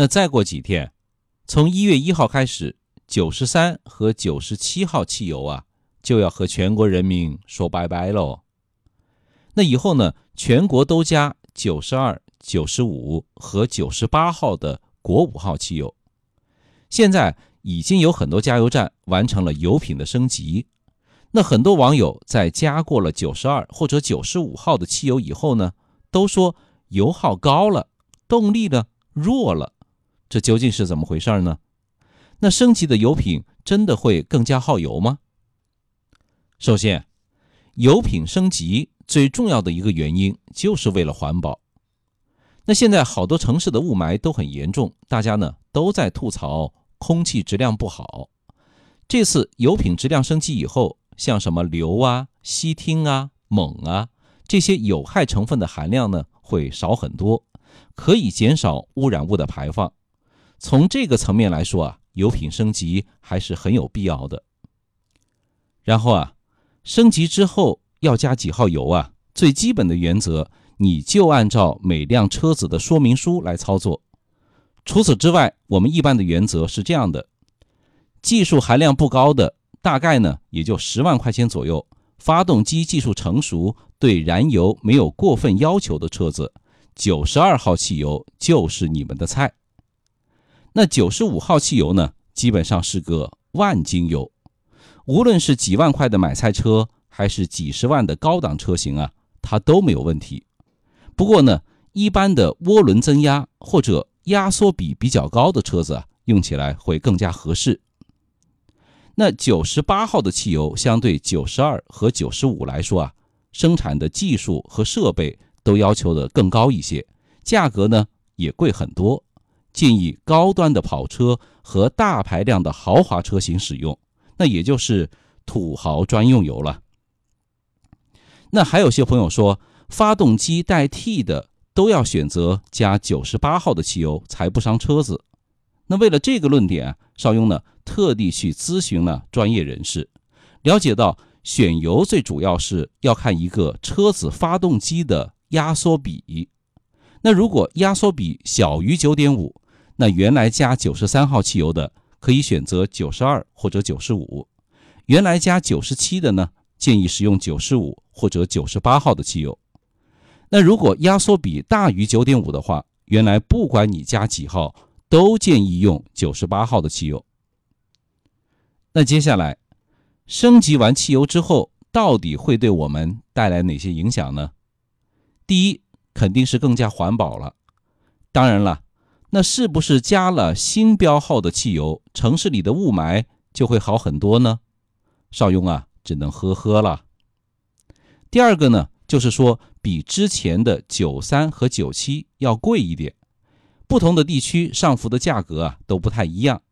那再过几天，从一月一号开始，九十三和九十七号汽油啊，就要和全国人民说拜拜喽。那以后呢，全国都加九十二、九十五和九十八号的国五号汽油。现在已经有很多加油站完成了油品的升级。那很多网友在加过了九十二或者九十五号的汽油以后呢，都说油耗高了，动力呢弱了。这究竟是怎么回事呢？那升级的油品真的会更加耗油吗？首先，油品升级最重要的一个原因就是为了环保。那现在好多城市的雾霾都很严重，大家呢都在吐槽空气质量不好。这次油品质量升级以后，像什么硫啊、烯烃啊、锰啊这些有害成分的含量呢会少很多，可以减少污染物的排放。从这个层面来说啊，油品升级还是很有必要的。然后啊，升级之后要加几号油啊？最基本的原则，你就按照每辆车子的说明书来操作。除此之外，我们一般的原则是这样的：技术含量不高的，大概呢也就十万块钱左右；发动机技术成熟、对燃油没有过分要求的车子，九十二号汽油就是你们的菜。那九十五号汽油呢，基本上是个万金油，无论是几万块的买菜车，还是几十万的高档车型啊，它都没有问题。不过呢，一般的涡轮增压或者压缩比比较高的车子啊，用起来会更加合适。那九十八号的汽油相对九十二和九十五来说啊，生产的技术和设备都要求的更高一些，价格呢也贵很多。建议高端的跑车和大排量的豪华车型使用，那也就是土豪专用油了。那还有些朋友说，发动机带 T 的都要选择加九十八号的汽油才不伤车子。那为了这个论点，邵雍呢特地去咨询了专业人士，了解到选油最主要是要看一个车子发动机的压缩比。那如果压缩比小于九点五，那原来加九十三号汽油的可以选择九十二或者九十五，原来加九十七的呢，建议使用九十五或者九十八号的汽油。那如果压缩比大于九点五的话，原来不管你加几号，都建议用九十八号的汽油。那接下来升级完汽油之后，到底会对我们带来哪些影响呢？第一，肯定是更加环保了。当然了。那是不是加了新标号的汽油，城市里的雾霾就会好很多呢？邵雍啊，只能呵呵了。第二个呢，就是说比之前的九三和九七要贵一点，不同的地区上浮的价格啊都不太一样。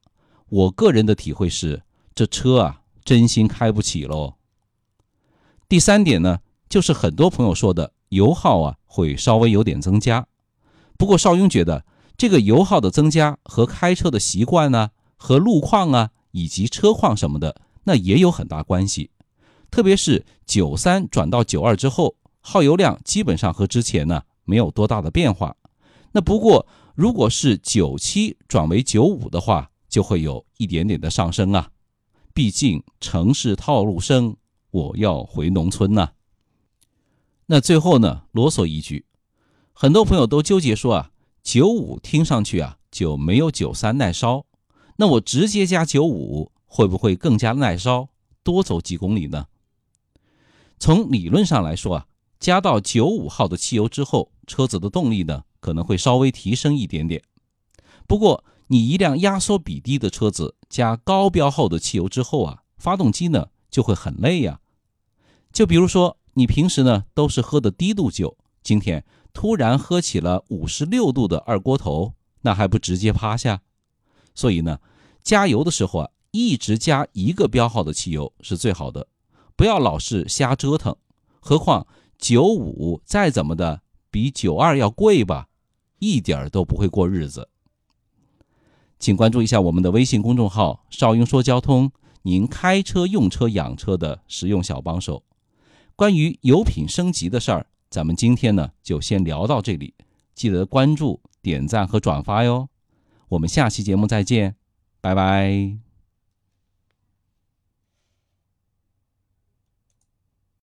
我个人的体会是，这车啊真心开不起喽。第三点呢，就是很多朋友说的油耗啊会稍微有点增加，不过邵雍觉得。这个油耗的增加和开车的习惯呢，和路况啊，以及车况什么的，那也有很大关系。特别是九三转到九二之后，耗油量基本上和之前呢没有多大的变化。那不过如果是九七转为九五的话，就会有一点点的上升啊。毕竟城市套路深，我要回农村呐。那最后呢，啰嗦一句，很多朋友都纠结说啊。九五听上去啊就没有九三耐烧，那我直接加九五会不会更加耐烧，多走几公里呢？从理论上来说啊，加到九五号的汽油之后，车子的动力呢可能会稍微提升一点点。不过你一辆压缩比低的车子加高标号的汽油之后啊，发动机呢就会很累呀。就比如说你平时呢都是喝的低度酒，今天。突然喝起了五十六度的二锅头，那还不直接趴下？所以呢，加油的时候啊，一直加一个标号的汽油是最好的，不要老是瞎折腾。何况九五再怎么的比九二要贵吧，一点都不会过日子。请关注一下我们的微信公众号“少英说交通”，您开车、用车、养车的实用小帮手。关于油品升级的事儿。咱们今天呢就先聊到这里，记得关注、点赞和转发哟。我们下期节目再见，拜拜。